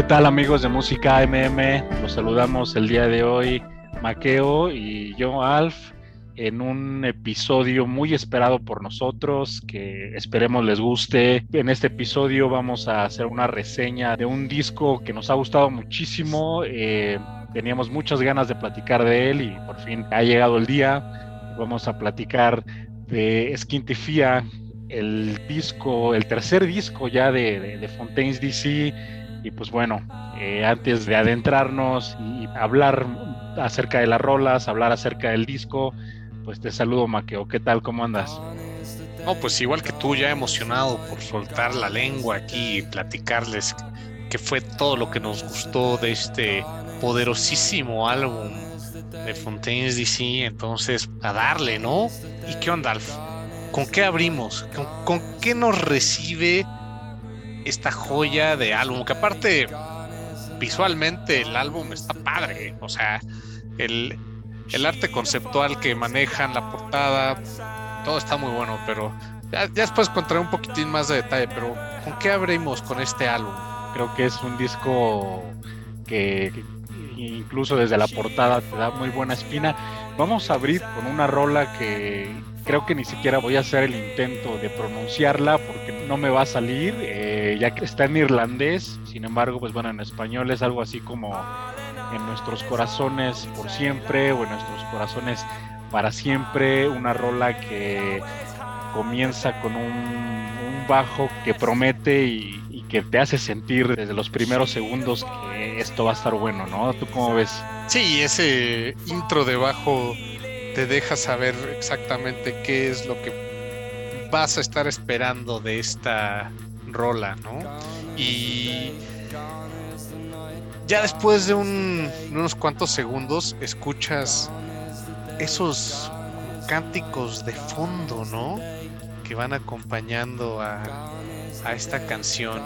¿Qué tal amigos de Música MM? Los saludamos el día de hoy, Maqueo y yo, Alf, en un episodio muy esperado por nosotros, que esperemos les guste. En este episodio vamos a hacer una reseña de un disco que nos ha gustado muchísimo. Eh, teníamos muchas ganas de platicar de él y por fin ha llegado el día. Vamos a platicar de Skintifia, el disco, el tercer disco ya de, de, de Fontaines DC y pues bueno, eh, antes de adentrarnos y hablar acerca de las rolas, hablar acerca del disco, pues te saludo Maqueo, ¿qué tal? ¿Cómo andas? No, pues igual que tú, ya emocionado por soltar la lengua aquí y platicarles que fue todo lo que nos gustó de este poderosísimo álbum de Fontaines DC. Entonces, a darle, ¿no? ¿Y qué onda, Alf? ¿Con qué abrimos? ¿Con, con qué nos recibe esta joya de álbum, que aparte visualmente el álbum está padre, o sea, el, el arte conceptual que manejan, la portada, todo está muy bueno, pero ya, ya después contaré un poquitín más de detalle, pero ¿con qué abrimos con este álbum? Creo que es un disco que incluso desde la portada te da muy buena espina. Vamos a abrir con una rola que creo que ni siquiera voy a hacer el intento de pronunciarla porque no me va a salir, eh, ya que está en irlandés, sin embargo, pues bueno, en español es algo así como en nuestros corazones por siempre o en nuestros corazones para siempre, una rola que comienza con un, un bajo que promete y, y, que te hace sentir desde los primeros segundos que esto va a estar bueno, ¿no? ¿Tú cómo ves? Sí, ese intro de bajo te deja saber exactamente qué es lo que vas a estar esperando de esta rola, ¿no? Y ya después de, un, de unos cuantos segundos escuchas esos cánticos de fondo, ¿no? Que van acompañando a, a esta canción.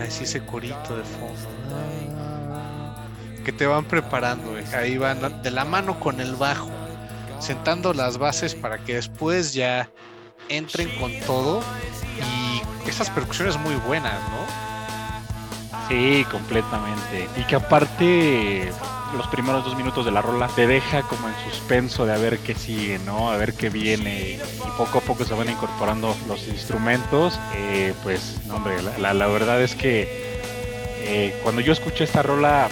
Así ese corito de fondo. Que te van preparando, ahí van de la mano con el bajo sentando las bases para que después ya entren con todo y esas percusiones muy buenas, ¿no? Sí, completamente. Y que aparte los primeros dos minutos de la rola te deja como en suspenso de a ver qué sigue, ¿no? A ver qué viene y poco a poco se van incorporando los instrumentos. Eh, pues, no, hombre, la, la, la, verdad es que eh, cuando yo escuché esta rola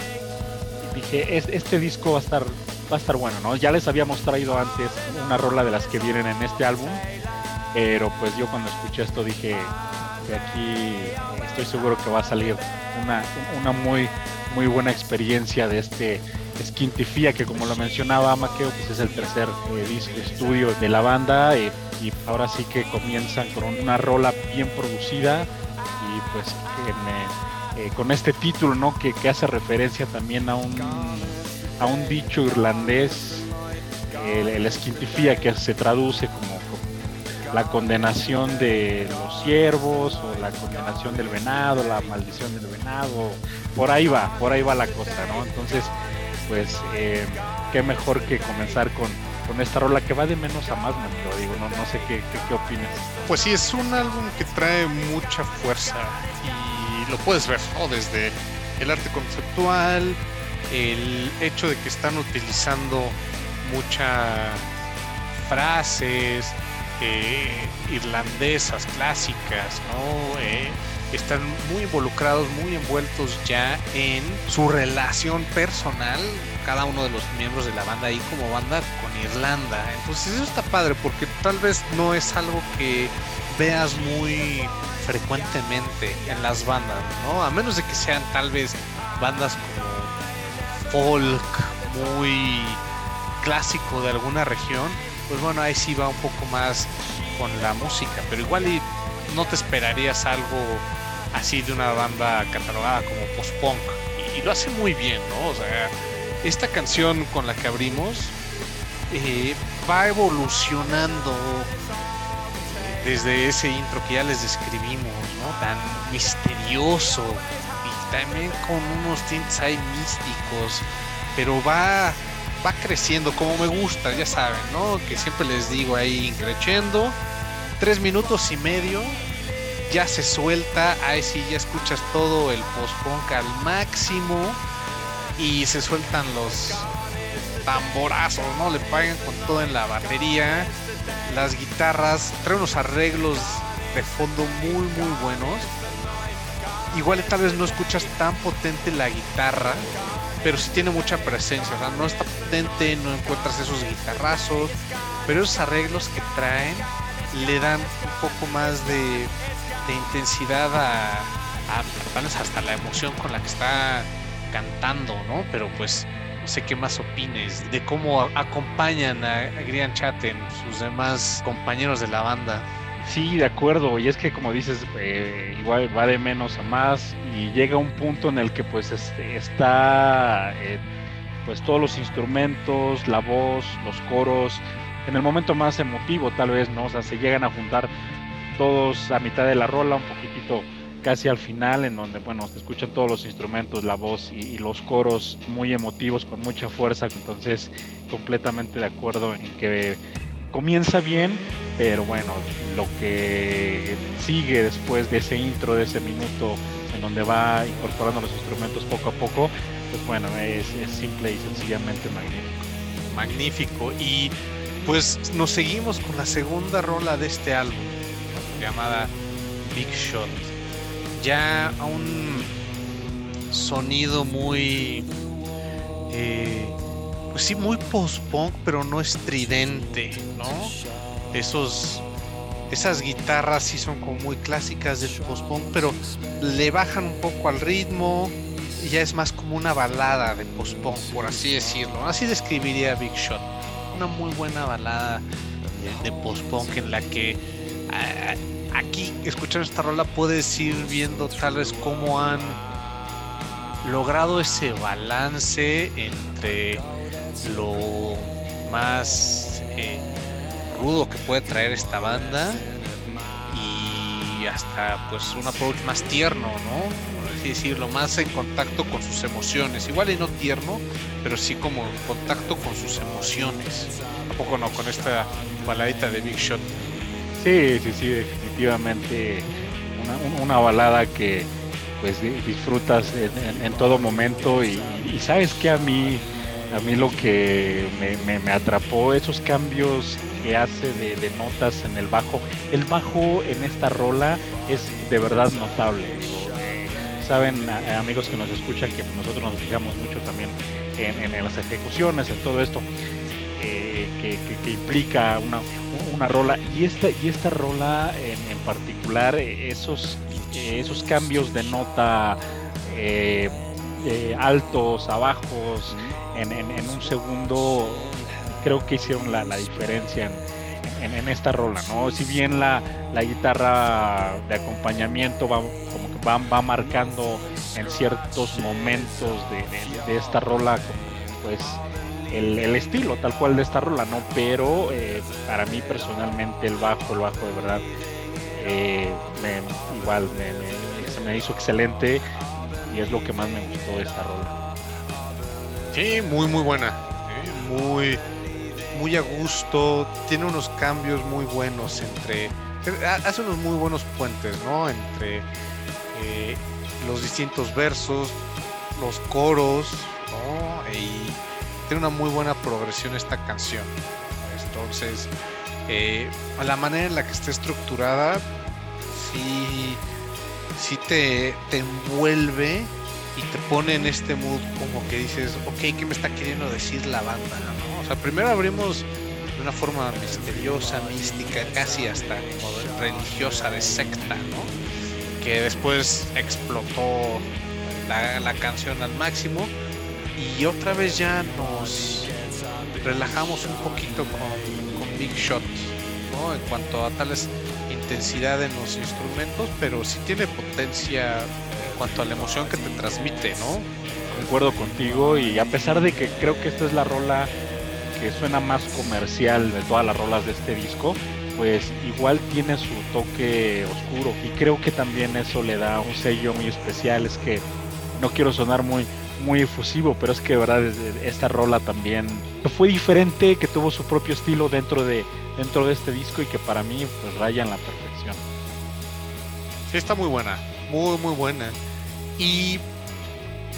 dije, es, este disco va a estar va a estar bueno, ¿no? Ya les habíamos traído antes una rola de las que vienen en este álbum, pero pues yo cuando escuché esto dije de aquí estoy seguro que va a salir una, una muy muy buena experiencia de este Skintifia que como lo mencionaba Maqueo pues es el tercer eh, disco estudio de la banda eh, y ahora sí que comienzan con una rola bien producida y pues en, eh, con este título no que, que hace referencia también a un a un dicho irlandés, el, esquintifía, que se traduce como, la condenación de los ciervos o la condenación del venado, la maldición del venado, por ahí va, por ahí va la cosa, ¿no? Entonces, pues, eh, qué mejor que comenzar con, con esta rola que va de menos a más, me digo, no, no sé qué, qué, qué opinas. Pues sí, es un álbum que trae mucha fuerza y lo puedes ver, ¿no? Desde el arte conceptual, el hecho de que están utilizando muchas frases eh, irlandesas clásicas, ¿no? Eh, están muy involucrados, muy envueltos ya en su relación personal, cada uno de los miembros de la banda ahí como banda con Irlanda. Entonces eso está padre porque tal vez no es algo que veas muy frecuentemente en las bandas, ¿no? A menos de que sean tal vez bandas como folk muy clásico de alguna región, pues bueno, ahí sí va un poco más con la música, pero igual no te esperarías algo así de una banda catalogada como post-punk. Y, y, lo hace muy bien, ¿no? O sea, esta canción con la que abrimos eh, va evolucionando desde ese intro que ya les describimos, ¿no? Tan misterioso, también con unos tintes ahí místicos, pero va, va creciendo como me gusta, ya saben, ¿no? Que siempre les digo ahí creciendo, tres minutos y medio ya se suelta, ahí sí ya escuchas todo el post-punk al máximo y se sueltan los tamborazos, ¿no? Le pagan con todo en la batería, las guitarras, trae unos arreglos de fondo muy muy buenos. Igual tal vez no escuchas tan potente la guitarra, pero sí tiene mucha presencia, o sea, no está potente, no encuentras esos guitarrazos, pero esos arreglos que traen le dan un poco más de, intensidad a, a, hasta la emoción con la que está cantando, ¿no? Pero pues no sé qué más opines de cómo acompañan a, Grian Chatten, sus demás compañeros de la banda. Sí, de acuerdo, y es que como dices, eh, igual va de menos a más y llega un punto en el que pues este, está eh, pues todos los instrumentos, la voz, los coros, en el momento más emotivo tal vez, ¿no? O sea, se llegan a juntar todos a mitad de la rola, un poquitito casi al final, en donde, bueno, se escuchan todos los instrumentos, la voz y, los coros muy emotivos, con mucha fuerza, entonces completamente de acuerdo en que comienza bien, pero bueno, lo que sigue después de ese intro, de ese minuto, en donde va incorporando los instrumentos poco a poco, pues bueno, es, simple y sencillamente magnífico. Magnífico. Y pues nos seguimos con la segunda rola de este álbum, llamada Big Shot. Ya a un sonido muy, eh, sí, muy post-punk, pero no estridente, ¿no? Esos, esas guitarras sí son como muy clásicas del post-punk, pero le bajan un poco al ritmo y ya es más como una balada de post-punk, por así decirlo. Así describiría Big Shot una muy buena balada de, post-punk en la que aquí escuchando esta rola puedes ir viendo tal vez cómo han logrado ese balance entre lo más eh, rudo que puede traer esta banda y hasta pues un approach más tierno, ¿no? así decirlo, más en contacto con sus emociones. Igual y no tierno, pero sí como en contacto con sus emociones. Tampoco no con esta baladita de Big Shot. Sí, sí, sí, definitivamente una, balada que pues disfrutas en, todo momento y, sabes que a mí a mí lo que me, atrapó esos cambios que hace de, notas en el bajo el bajo en esta rola es de verdad notable. Saben amigos que nos escuchan que nosotros nos fijamos mucho también en, las ejecuciones, en todo esto eh, que, implica una, una, rola. Y esta y esta rola en, particular eh, esos eh, esos cambios de nota altos, a en, un segundo creo que hicieron la, diferencia en, esta rola, ¿no? Si bien la, guitarra de acompañamiento va como que va, marcando en ciertos momentos de, esta rola pues el, el, estilo tal cual de esta rola, ¿no? Pero eh, para mí personalmente el bajo, el bajo de verdad, eh, me, igual me, se me hizo excelente y es lo que más me gustó de esta rola. Sí, muy muy buena, muy muy a gusto, tiene unos cambios muy buenos entre, hace unos muy buenos puentes, ¿no? Entre eh, los distintos versos, los coros. Y tiene una muy buena progresión esta canción. Entonces, eh, la manera en la que está estructurada, sí, sí te, te envuelve y te pone en este mood como que dices, ok, ¿qué me está queriendo decir la banda? O sea, primero abrimos de una forma misteriosa, mística, casi hasta como religiosa de secta, ¿no? Que después explotó la, canción al máximo y otra vez ya nos relajamos un poquito con, con Big Shot, ¿no? En cuanto a tales intensidad en los instrumentos, pero sí tiene potencia cuanto a la emoción que te transmite, ¿no? Recuerdo contigo y a pesar de que creo que esta es la rola que suena más comercial de todas las rolas de este disco, pues igual tiene su toque oscuro y creo que también eso le da un sello muy especial, es que no quiero sonar muy muy efusivo, pero es que de verdad esta rola también fue diferente, que tuvo su propio estilo dentro de dentro de este disco y que para mí pues raya en la perfección. Sí, está muy buena, muy, muy buena. Y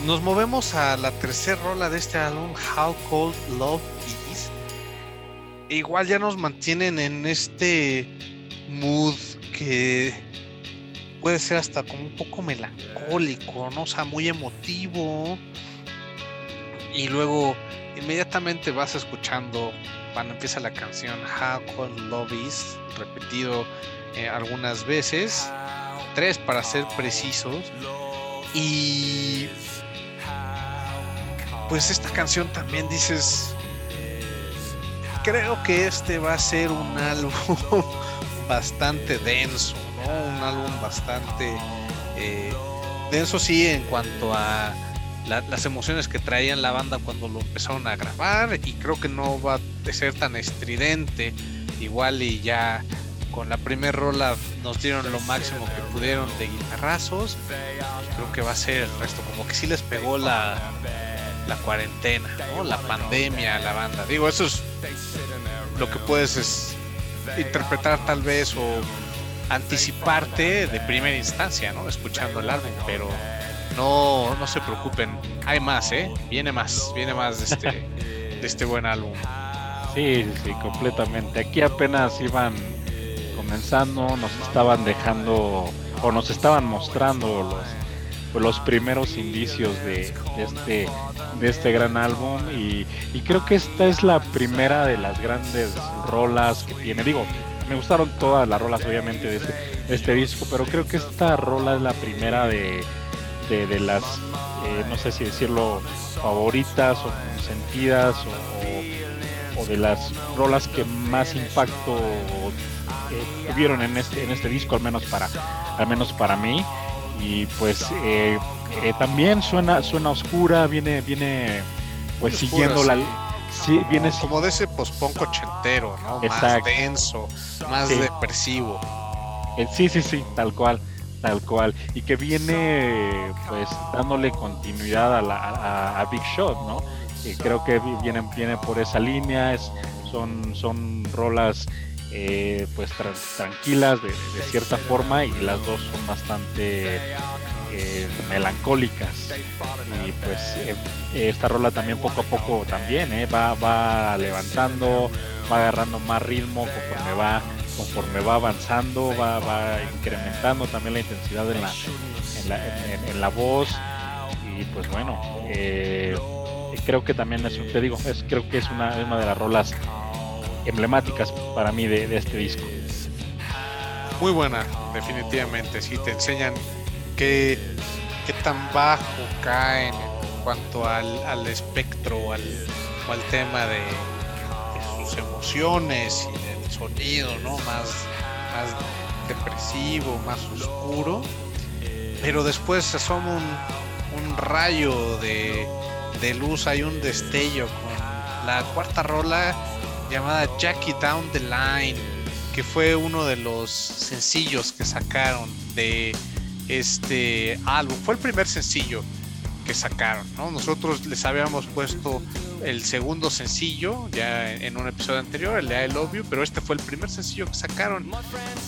nos movemos a la tercera rola de este álbum, How Cold Love Is. Igual ya nos mantienen en este mood que puede ser hasta como un poco melancólico, ¿no? O sea, muy emotivo. Y luego inmediatamente vas escuchando cuando empieza la canción How Cold Love Is, repetido eh, algunas veces, para ser precisos. Y pues esta canción también dices, creo que este va a ser un álbum bastante denso. Un álbum bastante eh, denso sí en cuanto a las emociones que traían la banda cuando lo empezaron a grabar y creo que no va a ser tan estridente igual y ya con la primera rola nos dieron lo máximo que pudieron de guitarrazos creo que va a ser el resto como que sí les pegó la la cuarentena la pandemia a la banda digo eso es lo que puedes es interpretar tal vez o anticiparte de primera instancia no escuchando el álbum pero no, no se preocupen, hay más, ¿eh? Viene más, viene más de este, de este buen álbum. Sí, sí, completamente. Aquí apenas iban comenzando, nos estaban dejando o nos estaban mostrando los, los primeros indicios de, este de este gran álbum y, creo que esta es la primera de las grandes rolas que tiene. Digo, me gustaron todas las rolas obviamente de este, este disco, pero creo que esta rola es la primera de, de, las, eh, no sé si decirlo, favoritas o consentidas o, de las rolas que más impacto eh, tuvieron en este, en este disco, al menos para, al menos para mí. Y pues eh, también suena, suena oscura, viene, viene pues siguiendo la sí, viene como de ese post-punk ochentero, ¿no? Más denso, más depresivo. Sí, sí, sí, tal cual. Tal cual. Y que viene pues dándole continuidad a, la, a, Big Shot, ¿no? Creo que viene, viene por esa línea, es, son, son rolas eh, pues tranquilas de, cierta forma y las dos son bastante eh, melancólicas. Y pues eh, esta rola también poco a poco también va, va levantando, va agarrando más ritmo conforme va conforme va avanzando, va, va incrementando también la intensidad en la, en la, en, la voz. Y pues bueno, creo que también es, te digo, es, creo que es una, una de las rolas emblemáticas para mí de, este disco. Muy buena, definitivamente. Sí, te enseñan qué, qué tan bajo caen en cuanto al, al espectro, al, al tema de, de sus emociones y de sonido, ¿no? Más, más depresivo, más oscuro. Pero después se asoma un, un rayo de, de luz, hay un destello con la cuarta rola llamada Jackie Down the Line, que fue uno de los sencillos que sacaron de este álbum. Fue el primer sencillo que sacaron, ¿no? Nosotros les habíamos puesto el segundo sencillo ya en un episodio anterior, el de I Love You, pero este fue el primer sencillo que sacaron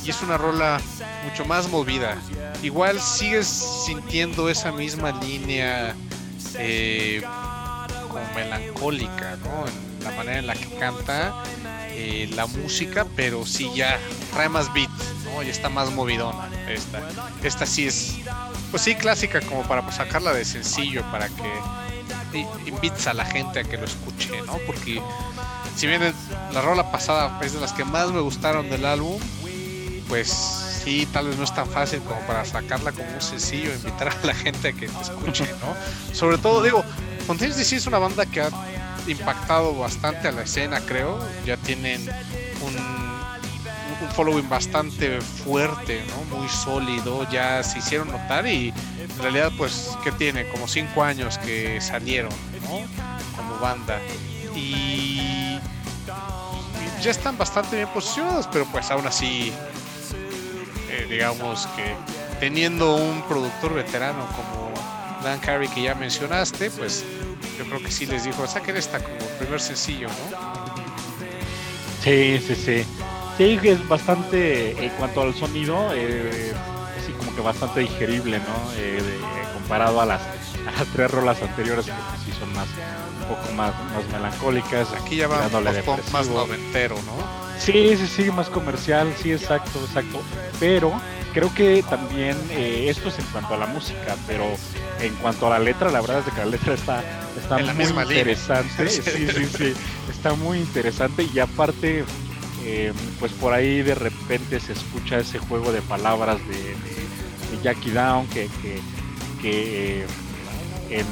y es una rola mucho más movida. Igual sigues sintiendo esa misma línea eh, como melancólica, ¿no? La manera en la que canta eh, la música, pero sí ya trae más beat, ¿no? Y está más movidona. Esta, esta sí es, pues sí, clásica como para pues, sacarla de sencillo, para que invites a la gente a que lo escuche, ¿no? Porque si bien la rola pasada es de las que más me gustaron del álbum, pues sí, tal vez no es tan fácil como para sacarla como un sencillo, invitar a la gente a que te escuche, ¿no? Sobre todo, digo, Fontaines DC es una banda que ha impactado bastante a la escena, creo. Ya tienen un, un following bastante fuerte, ¿no? Muy sólido, ya se hicieron notar y en realidad pues que tiene como cinco años que salieron como banda y, ya están bastante bien posicionados pero pues aún así eh, digamos que teniendo un productor veterano como Dan Carey que ya mencionaste pues yo creo que sí les dijo saquen esta como primer sencillo no sí sí sí sí es bastante en cuanto al sonido eh, como que bastante digerible, ¿no? Eh, comparado a las, tres rolas anteriores que pues, sí son más un poco más, más melancólicas. Aquí ya va más noventero, ¿no? Sí, sí, sí, más comercial, sí, exacto, exacto. Pero creo que también eh, esto es en cuanto a la música, pero en cuanto a la letra, la verdad es que la letra está, está muy interesante. Sí, sí, sí, está muy interesante y aparte, eh, pues por ahí de repente se escucha ese juego de palabras de, Jackie Down que, que, eh,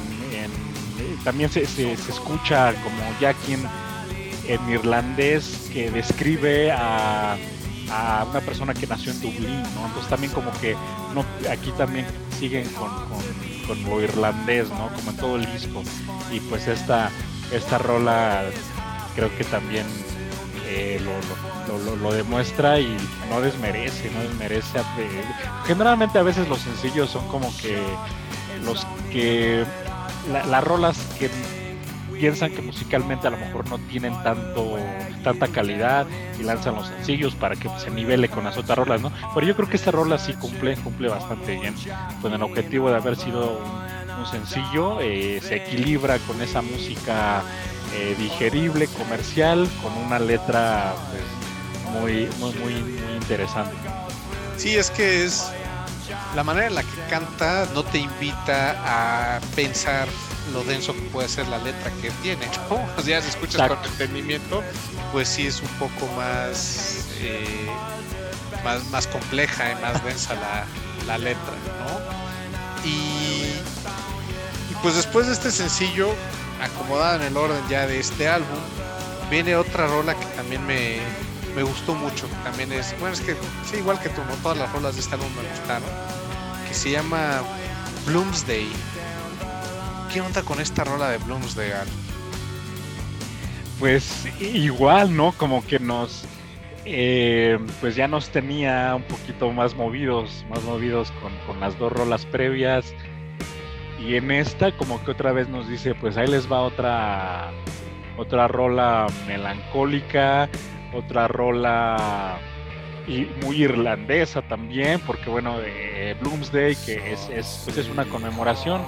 también se, se, se, escucha como Jackie en irlandés que describe a, una persona que nació en Dublín, ¿no? Entonces también como que aquí también siguen con, lo irlandés, ¿no? Como en todo el disco. Y pues esta, esta rola creo que también eh, lo, demuestra y no desmerece, no desmerece. generalmente a veces los sencillos son como que los que las rolas que piensan que musicalmente a lo mejor no tienen tanto tanta calidad y lanzan los sencillos para que se nivele con las otras rolas, ¿no? Pero yo creo que esta rola sí cumple, cumple bastante bien con el objetivo de haber sido un, sencillo, eh, se equilibra con esa música eh, digerible, comercial, con una letra pues, muy, muy, muy, muy interesante. Sí, es que es la manera en la que canta no te invita a pensar lo denso que puede ser la letra que tiene, ¿no? O sea, si escuchas con entendimiento, pues sí es un poco más, eh, más, más compleja y más densa la, letra, ¿no? Y, y pues después de este sencillo, acomodado en el orden ya de este álbum, viene otra rola que también me, me gustó mucho. También es, bueno, es que sí, igual que tú, ¿no? Todas las rolas de este álbum me gustaron. Se llama Bloomsday ¿Qué onda con esta rola de Bloomsday? Pues igual, ¿no? Como que nos, eh, pues ya nos tenía un poquito más movidos, más movidos con, las dos rolas previas. Y en esta como que otra vez nos dice, pues ahí les va otra, otra rola melancólica, otra rola y muy irlandesa también, porque bueno, eh, Bloomsday, que es, es, pues es una conmemoración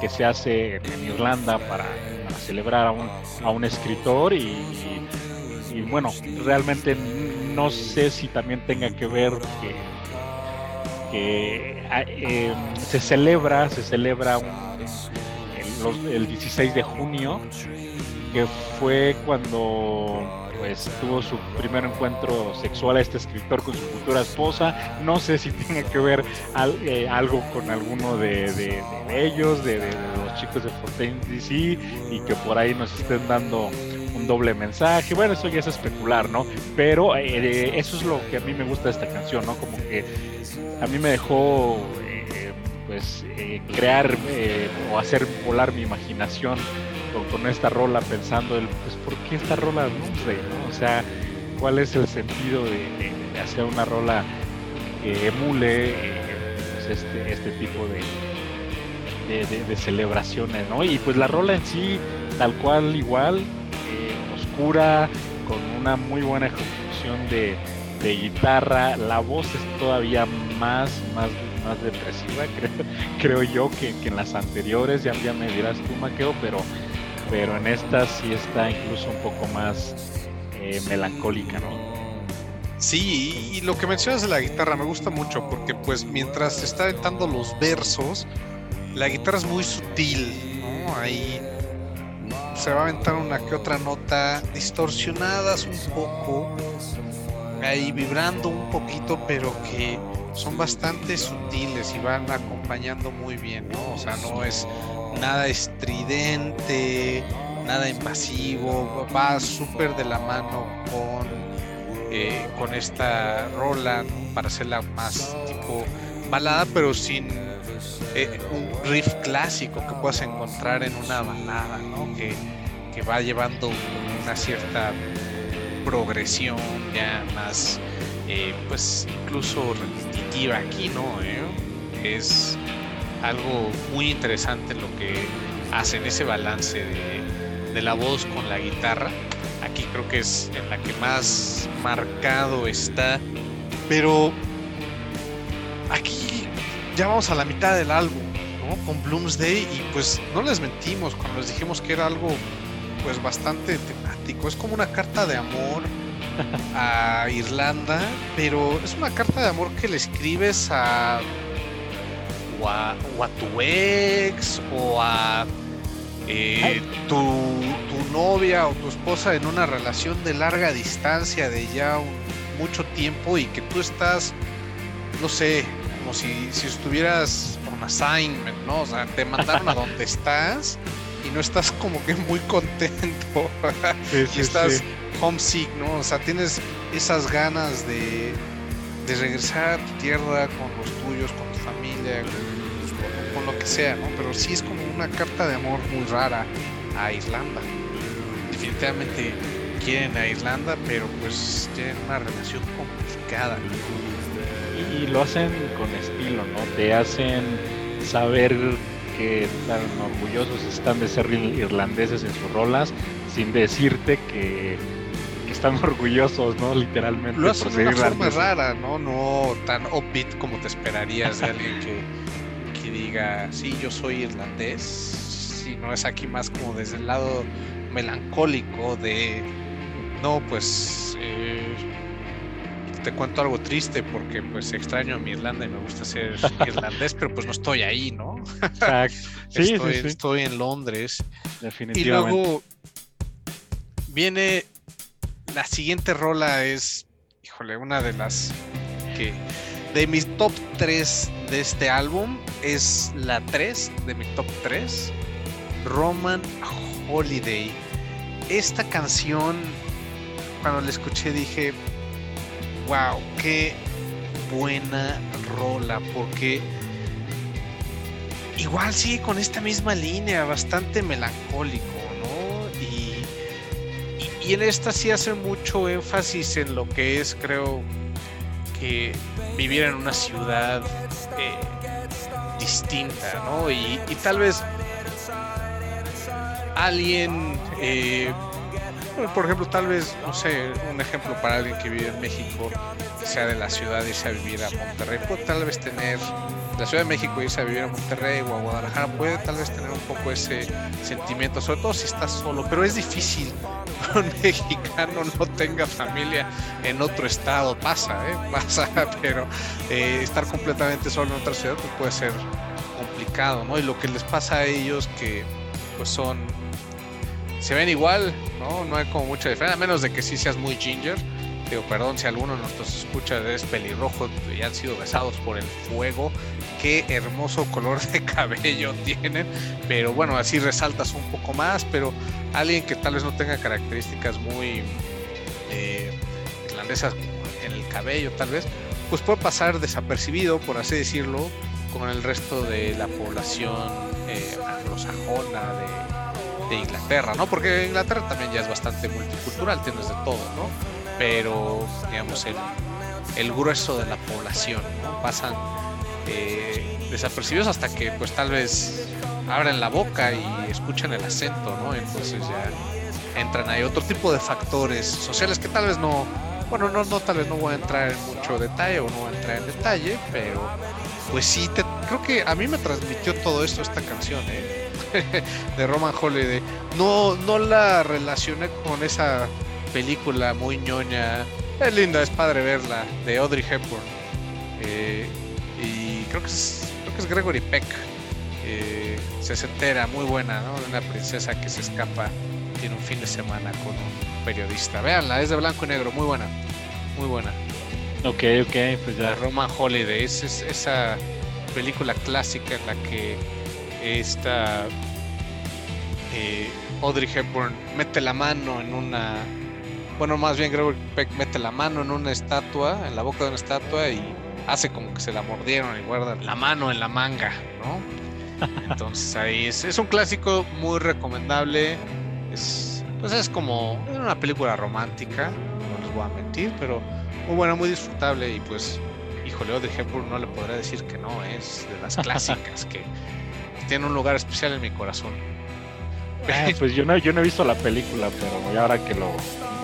que, se hace en Irlanda para, celebrar a un, a un escritor y, bueno, realmente no sé si también tenga que ver que, ah, em, se celebra, se celebra el 16 de junio, que fue cuando pues tuvo su primer encuentro sexual a este escritor con su futura esposa. No sé si tiene que ver eh, algo con alguno de, ellos, de, los chicos de Fontaine DC, y que por ahí nos estén dando un doble mensaje. Bueno, eso ya es especular, ¿no? Pero eh, eso es lo que a mí me gusta de esta canción, ¿no? Como que a mí me dejó eh, pues crear o hacer volar mi imaginación con, esta rola pensando el, pues ¿por qué esta rola no? O sea, ¿cuál es el sentido de, hacer una rola que emule eh, pues, este, este tipo de, de, celebraciones, ¿no? Y pues la rola en sí, tal cual igual, eh, oscura, con una muy buena ejecución de, guitarra, la voz es todavía más, más, más depresiva, creo, creo yo, que, en las anteriores, ya, ya me dirás tú, Maqueo, pero pero en esta sí está incluso un poco más eh, melancólica, ¿no? Sí, y lo que mencionas de la guitarra me gusta mucho porque pues mientras está aventando los versos, la guitarra es muy sutil, ¿no? Ahí se va a aventar una que otra nota distorsionadas un poco, ahí vibrando un poquito, pero que son bastante sutiles y van acompañando muy bien, ¿no? O sea, no es nada estridente, nada invasivo, va súper de la mano con, eh, con esta rola para hacerla más tipo balada, pero sin eh, un riff clásico que puedas encontrar en una balada, ¿no? que, que va llevando una cierta progresión ya más, eh, pues incluso repetitiva aquí, ¿no? Es algo muy interesante lo que hacen ese balance de, la voz con la guitarra. Aquí creo que es en la que más marcado está. Pero aquí ya vamos a la mitad del álbum, ¿no? Con Bloomsday y pues no les mentimos cuando les dijimos que era algo pues bastante temático. Es como una carta de amor a Irlanda, pero es una carta de amor que le escribes a o a, tu ex o a eh, tu, tu, novia o tu esposa en una relación de larga distancia de ya mucho tiempo y que tú estás, no sé, como si, si estuvieras un assignment, ¿no? O sea, te mandaron a donde estás y no estás como que muy contento y estás homesick, ¿no? O sea, tienes esas ganas de, de regresar a tu tierra con los tuyos, con familia, con, lo que sea, ¿no? Pero sí es como una carta de amor muy rara a Irlanda. Definitivamente quieren a Irlanda, pero pues tienen una relación complicada. Y, lo hacen con estilo, ¿no? Te hacen saber que tan orgullosos están de ser irlandeses en sus rolas, sin decirte que, están orgullosos, ¿no? Literalmente. Lo hacen de una forma rara, ¿no? No tan upbeat como te esperarías de alguien que, que diga, sí, yo soy irlandés, sino es aquí más como desde el lado melancólico de no, pues eh, te cuento algo triste porque pues extraño a mi Irlanda y me gusta ser irlandés, pero pues no estoy ahí, ¿no? Sí, estoy, estoy en Londres. Definitivamente. Y luego viene la siguiente rola es, híjole, una de las que de mis top 3 de este álbum es la 3 de mi top 3, Roman Holiday. Esta canción cuando la escuché dije, wow, qué buena rola, porque igual sigue con esta misma línea, bastante melancólico, y, en esta sí hace mucho énfasis en lo que es, creo, que vivir en una ciudad eh, distinta, ¿no? Y, y, tal vez alguien... Eh, por ejemplo, tal vez, no sé, un ejemplo para alguien que vive en México, sea de la ciudad, irse a vivir a Monterrey, puede tal vez tener, la Ciudad de México, irse a vivir a Monterrey o a Guadalajara, puede tal vez tener un poco ese sentimiento, sobre todo si estás solo, pero es difícil un mexicano no tenga familia en otro estado, pasa, ¿eh? pasa, pero eh, estar completamente solo en otra ciudad pues puede ser complicado, ¿no? Y lo que les pasa a ellos que pues son se ven igual, ¿no? No hay como mucha diferencia, a menos de que sí seas muy ginger. Perdón si alguno de nuestros escucha es pelirrojo y han sido besados por el fuego. Qué hermoso color de cabello tienen. Pero bueno, así resaltas un poco más. Pero alguien que tal vez no tenga características muy eh, irlandesas en el cabello, tal vez, pues puede pasar desapercibido, por así decirlo, con el resto de la población eh, anglosajona de de Inglaterra, ¿no? Porque Inglaterra también ya es bastante multicultural, tienes de todo, ¿no? Pero, digamos, el, el grueso de la población. Pasan eh, desapercibidos hasta que, pues, tal vez abren la boca y escuchan el acento, ¿no? Entonces ya entran ahí otro tipo de factores sociales que tal vez no, bueno, no, no, tal vez no voy a entrar en mucho detalle o no voy a entrar en detalle, pero pues sí, te, creo que a mí me transmitió todo esto esta canción, ¿eh? de Roman Holiday. No, no la relacioné con esa película muy ñoña. Es linda, es padre verla, de Audrey Hepburn. Eh, y creo que es, creo que es Gregory Peck. Eh, se entera, muy buena, ¿no? Una princesa que se escapa, tiene un fin de semana con un periodista. Veanla, es de blanco y negro, muy buena, muy buena. Ok, ok, pues ya. Roman Holiday, es esa película clásica en la que esta eh, Audrey Hepburn mete la mano en una bueno más bien Gregory Peck mete la mano en una estatua en la boca de una estatua y hace como que se la mordieron y guarda la mano en la manga no entonces ahí es, es un clásico muy recomendable. Es pues es como es una película romántica no les voy a mentir pero muy buena muy disfrutable y pues híjole Audrey Hepburn no le podré decir que no es de las clásicas que tiene un lugar especial en mi corazón. Ah, pues yo no, yo no he visto la película, pero ahora que lo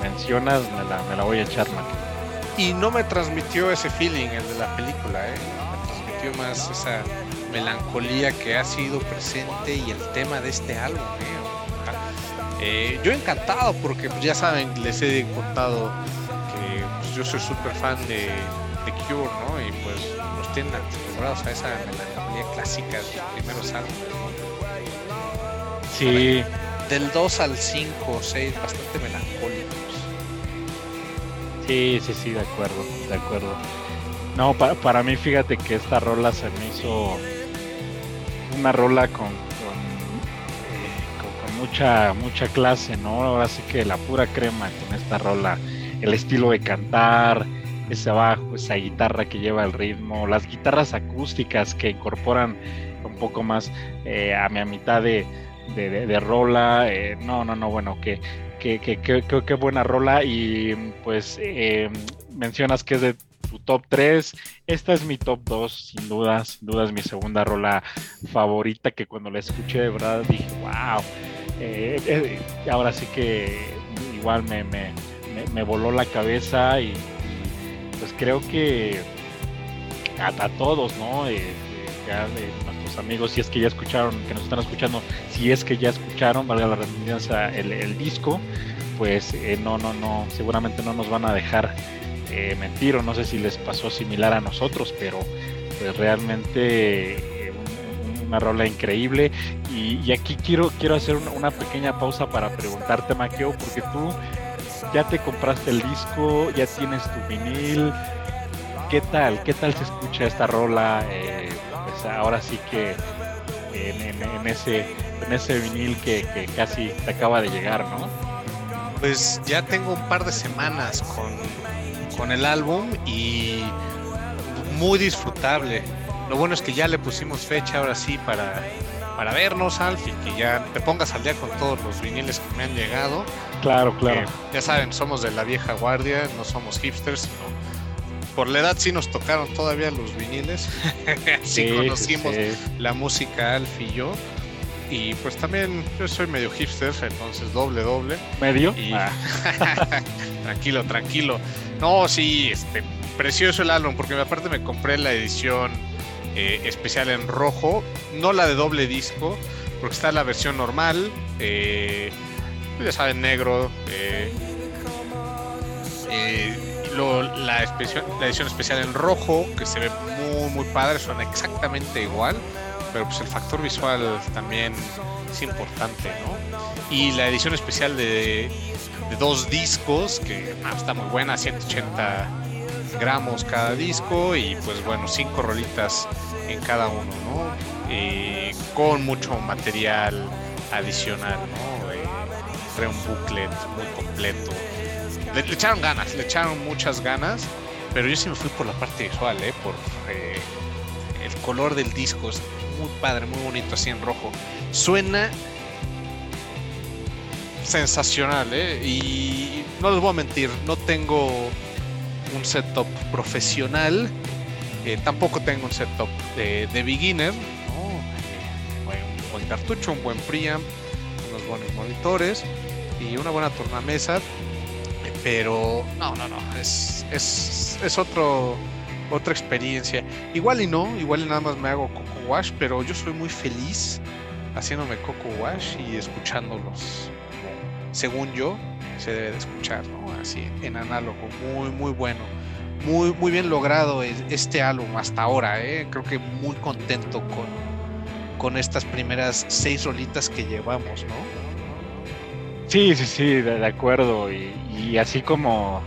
mencionas me la, me la voy a echar, man. Y no me transmitió ese feeling, el de la película, ¿eh? Me transmitió más esa melancolía que ha sido presente y el tema de este álbum. ¿eh? Eh, yo encantado porque pues, ya saben, les he contado que pues, yo soy súper fan de, de, Cure, ¿no? Y pues nos tienen acostumbrados a esa melancolía clásica de los primeros álbumes. Sí. Del 2 al 5 o 6, bastante melancólicos. Sí, sí, sí, de acuerdo, de acuerdo. No, para, para mí fíjate que esta rola se me hizo una rola con, eh, con, mucha, mucha clase, ¿no? Ahora sí que la pura crema con esta rola, el estilo de cantar, ese bajo, esa guitarra que lleva el ritmo, las guitarras acústicas que incorporan un poco más eh, a mi mitad de, de, rola. Eh, no, no, no, bueno, que, que, que, buena rola y pues mencionas que es de tu top 3. Esta es mi top 2, sin duda, sin duda es mi segunda rola favorita que cuando la escuché de verdad dije, wow. Eh, eh, ahora sí que igual me, me, me, voló la cabeza y, pues creo que a, todos, ¿no? Eh, amigos, si es que ya escucharon, que nos están escuchando, si es que ya escucharon, valga la redundancia, el, el disco, pues no, no, no, seguramente no nos van a dejar eh, mentir o no sé si les pasó similar a nosotros, pero pues realmente eh, una rola increíble. Y, aquí quiero quiero hacer una, pequeña pausa para preguntarte Maqueo porque tú ya te compraste el disco ya tienes tu vinil. Qué tal qué tal se escucha esta rola eh, ahora sí que en, ese en ese vinil que, que casi te acaba de llegar no pues ya tengo un par de semanas con con el álbum y muy disfrutable. Lo bueno es que ya le pusimos fecha ahora sí para, para vernos, Alf, y que ya te pongas al día con todos los viniles que me han llegado. Claro, claro. ya saben, somos de la vieja guardia, no somos hipsters, por la edad sí nos tocaron todavía los viniles. así conocimos la música Alf y yo. Y pues también yo soy medio hipster, entonces doble, doble. ¿Medio? Ah. tranquilo, tranquilo. No, sí, este, precioso el álbum, porque aparte me compré la edición eh, especial en rojo, no la de doble disco, porque está la versión normal, eh, ya saben, negro. Eh, la, edición especial en rojo, que se ve muy, muy padre, suena exactamente igual pero pues el factor visual también es importante, ¿no? Y la edición especial de, dos discos, que ah, está muy buena, 180 gramos cada disco y pues bueno, cinco rolitas en cada uno, ¿no? con mucho material adicional, ¿no? Eh, un booklet muy completo. Le, echaron ganas, le echaron muchas ganas, pero yo sí me fui por la parte visual, ¿eh? Por eh, el color del disco, muy padre, muy bonito, así en rojo. Suena sensacional, ¿eh? Y no les voy a mentir, no tengo un setup profesional, eh, tampoco tengo un setup de, beginner, ¿no? un buen cartucho, un buen preamp, unos buenos monitores y una buena tornamesa, pero no, no, no, es, es, es otro otra experiencia. Igual y no, igual y nada más me hago Coco Wash, pero yo soy muy feliz haciéndome Coco Wash y escuchándolos. Según yo, se debe de escuchar, ¿no? Así, en análogo, muy, muy bueno. Muy, muy bien logrado este álbum hasta ahora, ¿eh? Creo que muy contento con, con estas primeras seis rolitas que llevamos, ¿no? Sí, sí, sí, de, acuerdo. y así como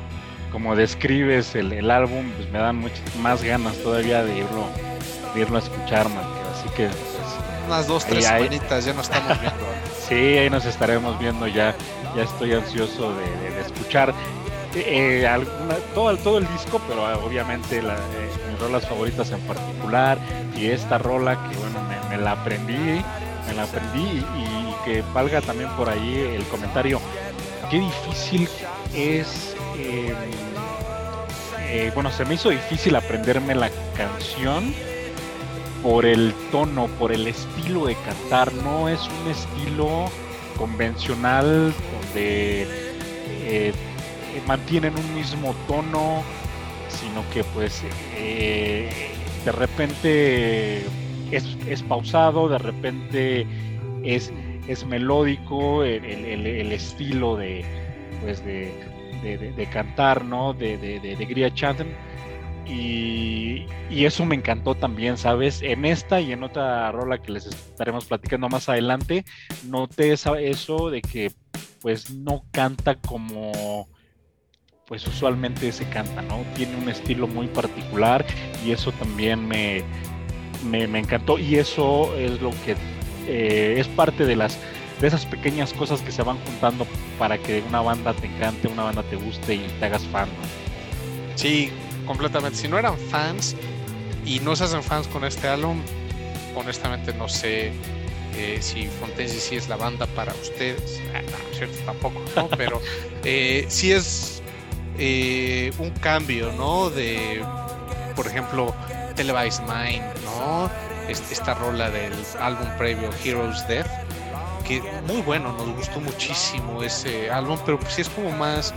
como describes el, álbum, pues me dan muchas más ganas todavía de irlo, de irlo a escuchar, man. Así que pues, unas dos, tres semanitas ya nos estamos viendo. sí, ahí nos estaremos viendo ya. Ya estoy ansioso de, escuchar eh, alguna, todo, todo el disco, pero ah, obviamente la, eh, mis rolas favoritas en particular y esta rola que bueno me, la aprendí, me la aprendí y, que valga también por ahí el comentario. Qué difícil es eh, eh, bueno, se me hizo difícil aprenderme la canción por el tono, por el estilo de cantar. No es un estilo convencional donde eh, mantienen un mismo tono, sino que pues de repente es, pausado, de repente es, es melódico el, estilo de, pues de, de, cantar, ¿no? De, de, Gria Chanten. Y, y, eso me encantó también, ¿sabes? En esta y en otra rola que les estaremos platicando más adelante, noté eso de que pues no canta como pues usualmente se canta, ¿no? Tiene un estilo muy particular y eso también me, me, encantó y eso es lo que eh, es parte de las de esas pequeñas cosas que se van juntando para que una banda te encante, una banda te guste y te hagas fan. Sí, completamente. Si no eran fans y no se hacen fans con este álbum, honestamente no sé eh, si Fontaine sí es la banda para ustedes. Ah, no, cierto, tampoco, ¿no? Pero eh, sí es eh, un cambio, ¿no? De, por ejemplo, Televised Mind, ¿no? Esta rola del álbum previo Heroes Death, que muy bueno, nos gustó muchísimo ese álbum, pero pues sí es como más